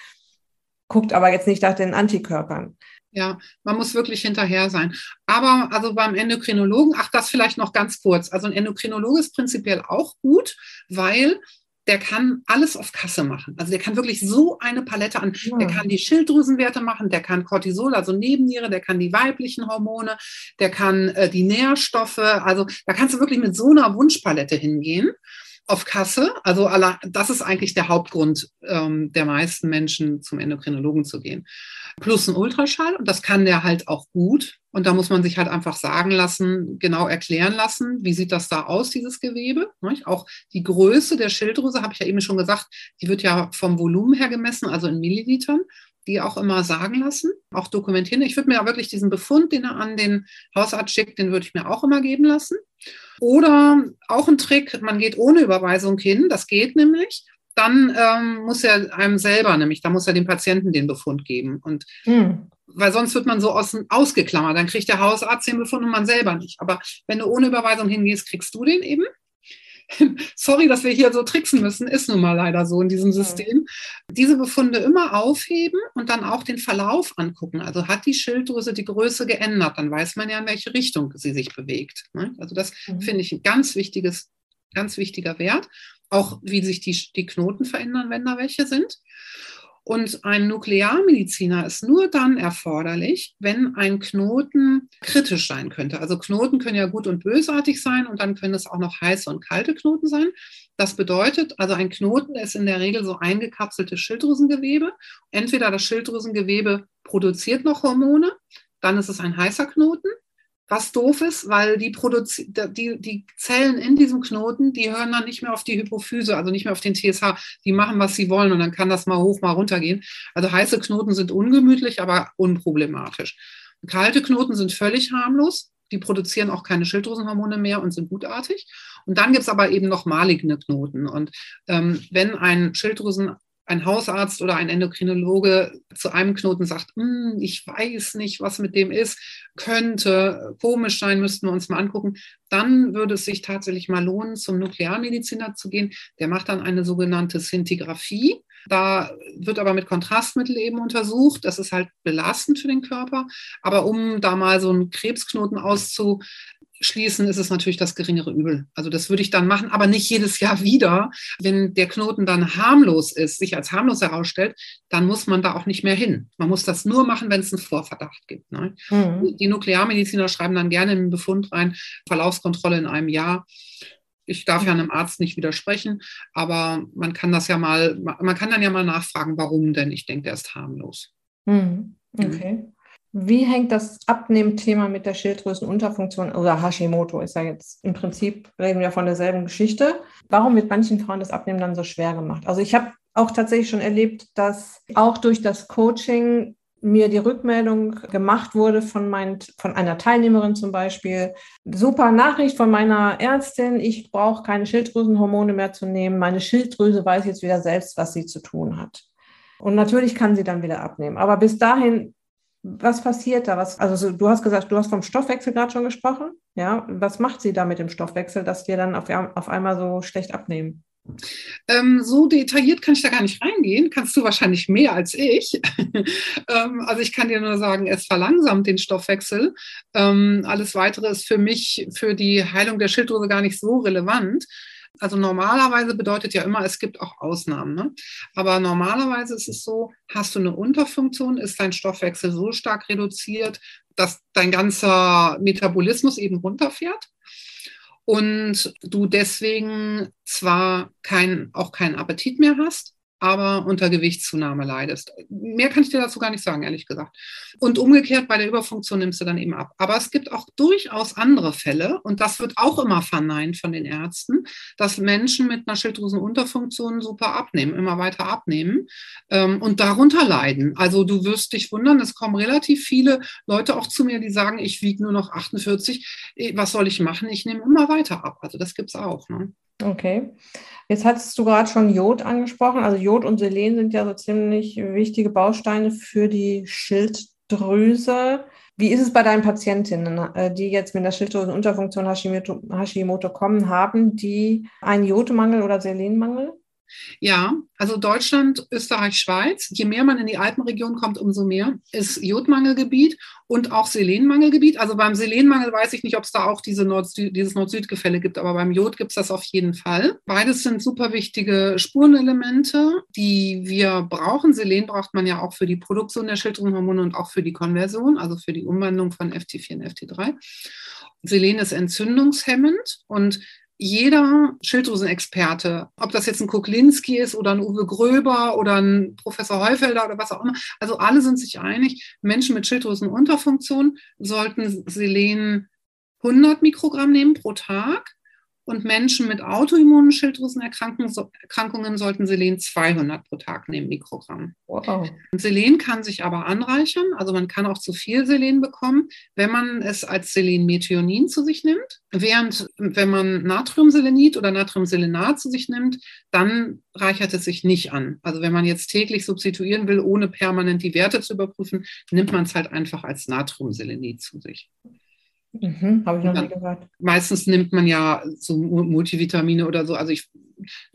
Guckt aber jetzt nicht nach den Antikörpern. Ja, man muss wirklich hinterher sein. Aber also beim Endokrinologen, ach, das vielleicht noch ganz kurz. Also ein Endokrinologe ist prinzipiell auch gut, weil der kann alles auf Kasse machen. Also der kann wirklich so eine Palette an. Ja. Der kann die Schilddrüsenwerte machen, der kann Cortisol, also Nebenniere, der kann die weiblichen Hormone, der kann äh, die Nährstoffe. Also da kannst du wirklich mit so einer Wunschpalette hingehen auf Kasse. Also das ist eigentlich der Hauptgrund ähm, der meisten Menschen, zum Endokrinologen zu gehen. Plus ein Ultraschall und das kann der halt auch gut. Und da muss man sich halt einfach sagen lassen, genau erklären lassen, wie sieht das da aus, dieses Gewebe. Auch die Größe der Schilddrüse, habe ich ja eben schon gesagt, die wird ja vom Volumen her gemessen, also in Millilitern die auch immer sagen lassen, auch dokumentieren. Ich würde mir ja wirklich diesen Befund, den er an den Hausarzt schickt, den würde ich mir auch immer geben lassen. Oder auch ein Trick, man geht ohne Überweisung hin, das geht nämlich. Dann ähm, muss er einem selber, nämlich da muss er dem Patienten den Befund geben. Und mhm. weil sonst wird man so aus, ausgeklammert, dann kriegt der Hausarzt den Befund und man selber nicht. Aber wenn du ohne Überweisung hingehst, kriegst du den eben. sorry, dass wir hier so tricksen müssen, ist nun mal leider so in diesem System. Diese Befunde immer aufheben und dann auch den Verlauf angucken. Also hat die Schilddrüse die Größe geändert, dann weiß man ja, in welche Richtung sie sich bewegt. Ne? Also das mhm. finde ich ein ganz wichtiges, ganz wichtiger Wert. Auch wie sich die, die Knoten verändern, wenn da welche sind. Und ein Nuklearmediziner ist nur dann erforderlich, wenn ein Knoten kritisch sein könnte. Also Knoten können ja gut und bösartig sein und dann können es auch noch heiße und kalte Knoten sein. Das bedeutet, also ein Knoten ist in der Regel so eingekapseltes Schilddrüsengewebe. Entweder das Schilddrüsengewebe produziert noch Hormone, dann ist es ein heißer Knoten was doof ist, weil die, Produzi die, die Zellen in diesem Knoten, die hören dann nicht mehr auf die Hypophyse, also nicht mehr auf den TSH. Die machen, was sie wollen und dann kann das mal hoch, mal runter gehen. Also heiße Knoten sind ungemütlich, aber unproblematisch. Kalte Knoten sind völlig harmlos. Die produzieren auch keine Schilddrüsenhormone mehr und sind gutartig. Und dann gibt es aber eben noch maligne Knoten. Und ähm, wenn ein Schilddrüsen ein Hausarzt oder ein Endokrinologe zu einem Knoten sagt, hm, ich weiß nicht, was mit dem ist, könnte komisch sein, müssten wir uns mal angucken, dann würde es sich tatsächlich mal lohnen, zum Nuklearmediziner zu gehen. Der macht dann eine sogenannte Szintigraphie. Da wird aber mit Kontrastmittel eben untersucht. Das ist halt belastend für den Körper. Aber um da mal so einen Krebsknoten auszu, schließen, ist es natürlich das geringere Übel. Also das würde ich dann machen, aber nicht jedes Jahr wieder. Wenn der Knoten dann harmlos ist, sich als harmlos herausstellt, dann muss man da auch nicht mehr hin. Man muss das nur machen, wenn es einen Vorverdacht gibt. Ne? Mhm. Die Nuklearmediziner schreiben dann gerne einen Befund rein, Verlaufskontrolle in einem Jahr. Ich darf ja einem Arzt nicht widersprechen, aber man kann das ja mal, man kann dann ja mal nachfragen, warum denn ich denke, der ist harmlos. Mhm. Okay. Wie hängt das Abnehmthema mit der Schilddrüsenunterfunktion oder Hashimoto? Ist ja jetzt im Prinzip, reden wir von derselben Geschichte. Warum wird manchen Frauen das Abnehmen dann so schwer gemacht? Also ich habe auch tatsächlich schon erlebt, dass auch durch das Coaching mir die Rückmeldung gemacht wurde von, mein, von einer Teilnehmerin zum Beispiel. Super Nachricht von meiner Ärztin, ich brauche keine Schilddrüsenhormone mehr zu nehmen. Meine Schilddrüse weiß jetzt wieder selbst, was sie zu tun hat. Und natürlich kann sie dann wieder abnehmen. Aber bis dahin was passiert da? Was, also du hast gesagt, du hast vom Stoffwechsel gerade schon gesprochen. Ja, was macht sie da mit dem Stoffwechsel, dass wir dann auf, auf einmal so schlecht abnehmen? Ähm, so detailliert kann ich da gar nicht reingehen. Kannst du wahrscheinlich mehr als ich. ähm, also ich kann dir nur sagen, es verlangsamt den Stoffwechsel. Ähm, alles Weitere ist für mich für die Heilung der Schilddrüse gar nicht so relevant. Also normalerweise bedeutet ja immer, es gibt auch Ausnahmen. Ne? Aber normalerweise ist es so, hast du eine Unterfunktion, ist dein Stoffwechsel so stark reduziert, dass dein ganzer Metabolismus eben runterfährt und du deswegen zwar kein, auch keinen Appetit mehr hast, aber unter Gewichtszunahme leidest. Mehr kann ich dir dazu gar nicht sagen, ehrlich gesagt. Und umgekehrt, bei der Überfunktion nimmst du dann eben ab. Aber es gibt auch durchaus andere Fälle, und das wird auch immer verneint von den Ärzten, dass Menschen mit einer Schilddrüsenunterfunktion super abnehmen, immer weiter abnehmen ähm, und darunter leiden. Also du wirst dich wundern, es kommen relativ viele Leute auch zu mir, die sagen, ich wiege nur noch 48, äh, was soll ich machen? Ich nehme immer weiter ab. Also das gibt es auch. Ne? Okay. Jetzt hattest du gerade schon Jod angesprochen. Also Jod und Selen sind ja so ziemlich wichtige Bausteine für die Schilddrüse. Wie ist es bei deinen Patientinnen, äh, die jetzt mit der Schilddrüsenunterfunktion Hashimoto, Hashimoto kommen? Haben die einen Jodmangel oder Selenmangel? Ja, also Deutschland, Österreich, Schweiz. Je mehr man in die Alpenregion kommt, umso mehr ist Jodmangelgebiet und auch Selenmangelgebiet. Also beim Selenmangel weiß ich nicht, ob es da auch diese Nord dieses Nord-Süd-Gefälle gibt, aber beim Jod gibt es das auf jeden Fall. Beides sind super wichtige Spurenelemente, die wir brauchen. Selen braucht man ja auch für die Produktion der Schilddrüsenhormone und auch für die Konversion, also für die Umwandlung von FT4 in FT3. Selen ist entzündungshemmend und jeder Schilddrüsenexperte, ob das jetzt ein Kuklinski ist oder ein Uwe Gröber oder ein Professor Heufelder oder was auch immer, also alle sind sich einig, Menschen mit Schilddrüsenunterfunktion sollten Selen 100 Mikrogramm nehmen pro Tag und Menschen mit autoimmunen Schilddrüsenerkrankungen sollten Selen 200 pro Tag nehmen, Mikrogramm. Wow. Selen kann sich aber anreichern, also man kann auch zu viel Selen bekommen, wenn man es als Selenmethionin zu sich nimmt. Während wenn man Natriumselenit oder Natriumselenat zu sich nimmt, dann reichert es sich nicht an. Also wenn man jetzt täglich substituieren will, ohne permanent die Werte zu überprüfen, nimmt man es halt einfach als Natriumselenit zu sich. Mhm, Habe ich noch nie gehört. Meistens nimmt man ja so Multivitamine oder so. Also ich,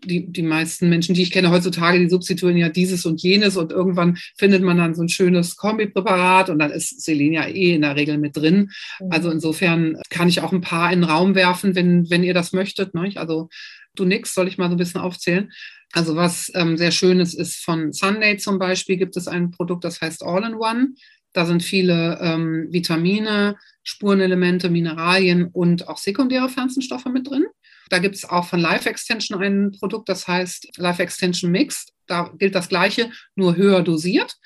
die, die meisten Menschen, die ich kenne heutzutage, die substituieren ja dieses und jenes und irgendwann findet man dann so ein schönes Kombipräparat und dann ist Selen ja eh in der Regel mit drin. Mhm. Also insofern kann ich auch ein paar in den Raum werfen, wenn, wenn ihr das möchtet. Ne? Also du nix, soll ich mal so ein bisschen aufzählen. Also was ähm, sehr schön ist, ist von Sunday zum Beispiel gibt es ein Produkt, das heißt All-in-One. Da sind viele ähm, Vitamine, Spurenelemente, Mineralien und auch sekundäre Pflanzenstoffe mit drin. Da gibt es auch von Life Extension ein Produkt, das heißt Life Extension Mixed. Da gilt das Gleiche, nur höher dosiert.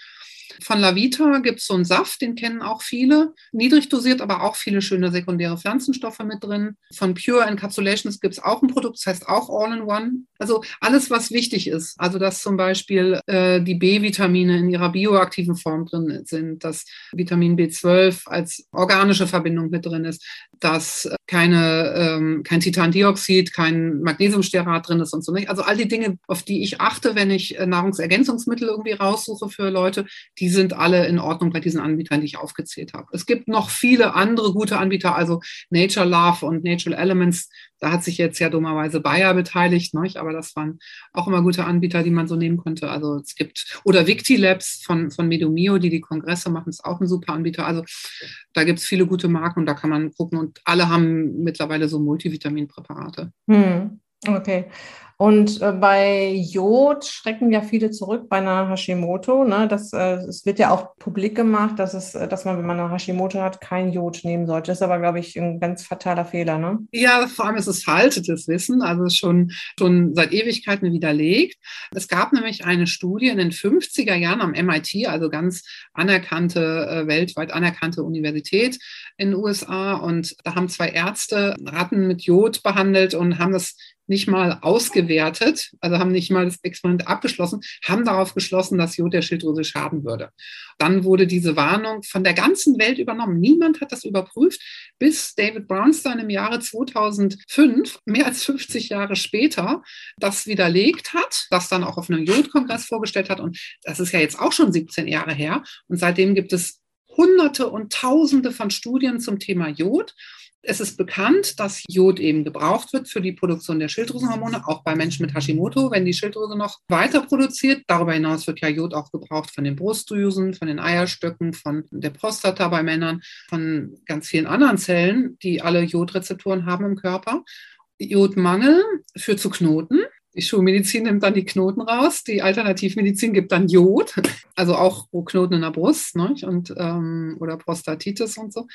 Von Lavita gibt es so einen Saft, den kennen auch viele. Niedrig dosiert, aber auch viele schöne sekundäre Pflanzenstoffe mit drin. Von Pure Encapsulations gibt es auch ein Produkt, das heißt auch All-in-One. Also alles, was wichtig ist. Also dass zum Beispiel äh, die B-Vitamine in ihrer bioaktiven Form drin sind, dass Vitamin B12 als organische Verbindung mit drin ist, dass keine, ähm, kein Titandioxid, kein Magnesiumstearat drin ist und so. Nicht? Also all die Dinge, auf die ich achte, wenn ich äh, Nahrungsergänzungsmittel irgendwie raussuche für Leute, die sind alle in Ordnung bei diesen Anbietern, die ich aufgezählt habe. Es gibt noch viele andere gute Anbieter, also Nature Love und Natural Elements. Da hat sich jetzt ja dummerweise Bayer beteiligt, nicht? Aber das waren auch immer gute Anbieter, die man so nehmen konnte. Also es gibt, oder Victi Labs von, von Medomio, die die Kongresse machen, ist auch ein super Anbieter. Also da gibt es viele gute Marken und da kann man gucken und alle haben mittlerweile so Multivitaminpräparate. Hm. Okay. Und äh, bei Jod schrecken ja viele zurück bei einer Hashimoto. Ne? Das, äh, es wird ja auch publik gemacht, dass, es, dass man, wenn man eine Hashimoto hat, kein Jod nehmen sollte. Das ist aber, glaube ich, ein ganz fataler Fehler. Ne? Ja, vor allem ist es veraltetes Wissen, also schon, schon seit Ewigkeiten widerlegt. Es gab nämlich eine Studie in den 50er Jahren am MIT, also ganz anerkannte, äh, weltweit anerkannte Universität in den USA. Und da haben zwei Ärzte Ratten mit Jod behandelt und haben das nicht mal ausgewertet, also haben nicht mal das Experiment abgeschlossen, haben darauf geschlossen, dass Jod der Schilddrüse schaden würde. Dann wurde diese Warnung von der ganzen Welt übernommen. Niemand hat das überprüft, bis David Brownstein im Jahre 2005, mehr als 50 Jahre später, das widerlegt hat, das dann auch auf einem Jodkongress vorgestellt hat. Und das ist ja jetzt auch schon 17 Jahre her. Und seitdem gibt es Hunderte und Tausende von Studien zum Thema Jod. Es ist bekannt, dass Jod eben gebraucht wird für die Produktion der Schilddrüsenhormone, auch bei Menschen mit Hashimoto, wenn die Schilddrüse noch weiter produziert. Darüber hinaus wird ja Jod auch gebraucht von den Brustdrüsen, von den Eierstöcken, von der Prostata bei Männern, von ganz vielen anderen Zellen, die alle Jodrezeptoren haben im Körper. Jodmangel führt zu Knoten. Die Schulmedizin nimmt dann die Knoten raus, die Alternativmedizin gibt dann Jod, also auch Knoten in der Brust ne? und, ähm, oder Prostatitis und so.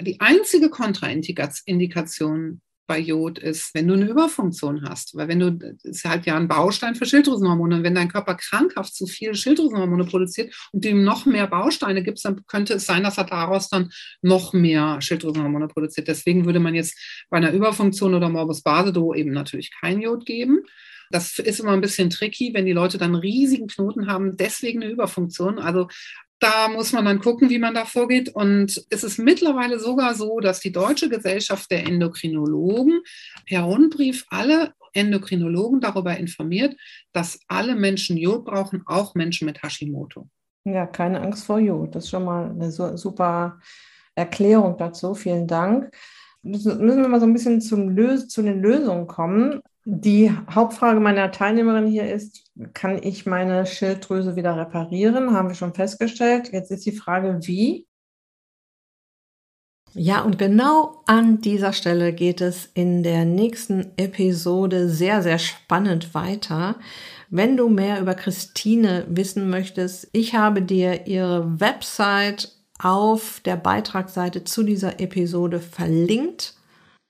Die einzige Kontraindikation bei Jod ist, wenn du eine Überfunktion hast. Weil wenn du, ist halt ja ein Baustein für Schilddrüsenhormone. Und wenn dein Körper krankhaft zu viele Schilddrüsenhormone produziert und ihm noch mehr Bausteine gibst, dann könnte es sein, dass er daraus dann noch mehr Schilddrüsenhormone produziert. Deswegen würde man jetzt bei einer Überfunktion oder Morbus Basedow eben natürlich kein Jod geben. Das ist immer ein bisschen tricky, wenn die Leute dann riesigen Knoten haben, deswegen eine Überfunktion. Also da muss man dann gucken, wie man da vorgeht. Und es ist mittlerweile sogar so, dass die Deutsche Gesellschaft der Endokrinologen per Rundbrief alle Endokrinologen darüber informiert, dass alle Menschen Jod brauchen, auch Menschen mit Hashimoto. Ja, keine Angst vor Jod. Das ist schon mal eine super Erklärung dazu. Vielen Dank. Müssen wir mal so ein bisschen zum Lös zu den Lösungen kommen. Die Hauptfrage meiner Teilnehmerin hier ist, kann ich meine Schilddrüse wieder reparieren? Haben wir schon festgestellt. Jetzt ist die Frage, wie? Ja, und genau an dieser Stelle geht es in der nächsten Episode sehr, sehr spannend weiter. Wenn du mehr über Christine wissen möchtest, ich habe dir ihre Website auf der Beitragsseite zu dieser Episode verlinkt.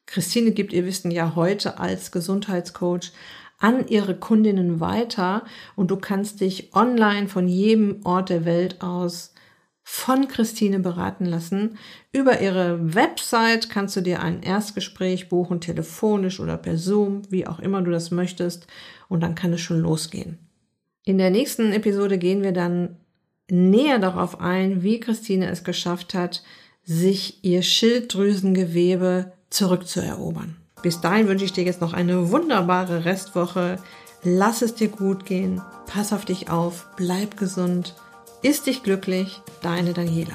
Christine gibt ihr Wissen ja heute als Gesundheitscoach an ihre Kundinnen weiter und du kannst dich online von jedem Ort der Welt aus von Christine beraten lassen. Über ihre Website kannst du dir ein Erstgespräch buchen, telefonisch oder per Zoom, wie auch immer du das möchtest, und dann kann es schon losgehen. In der nächsten Episode gehen wir dann näher darauf ein, wie Christine es geschafft hat, sich ihr Schilddrüsengewebe zurückzuerobern. Bis dahin wünsche ich dir jetzt noch eine wunderbare Restwoche. Lass es dir gut gehen. Pass auf dich auf. Bleib gesund. Ist dich glücklich. Deine Daniela.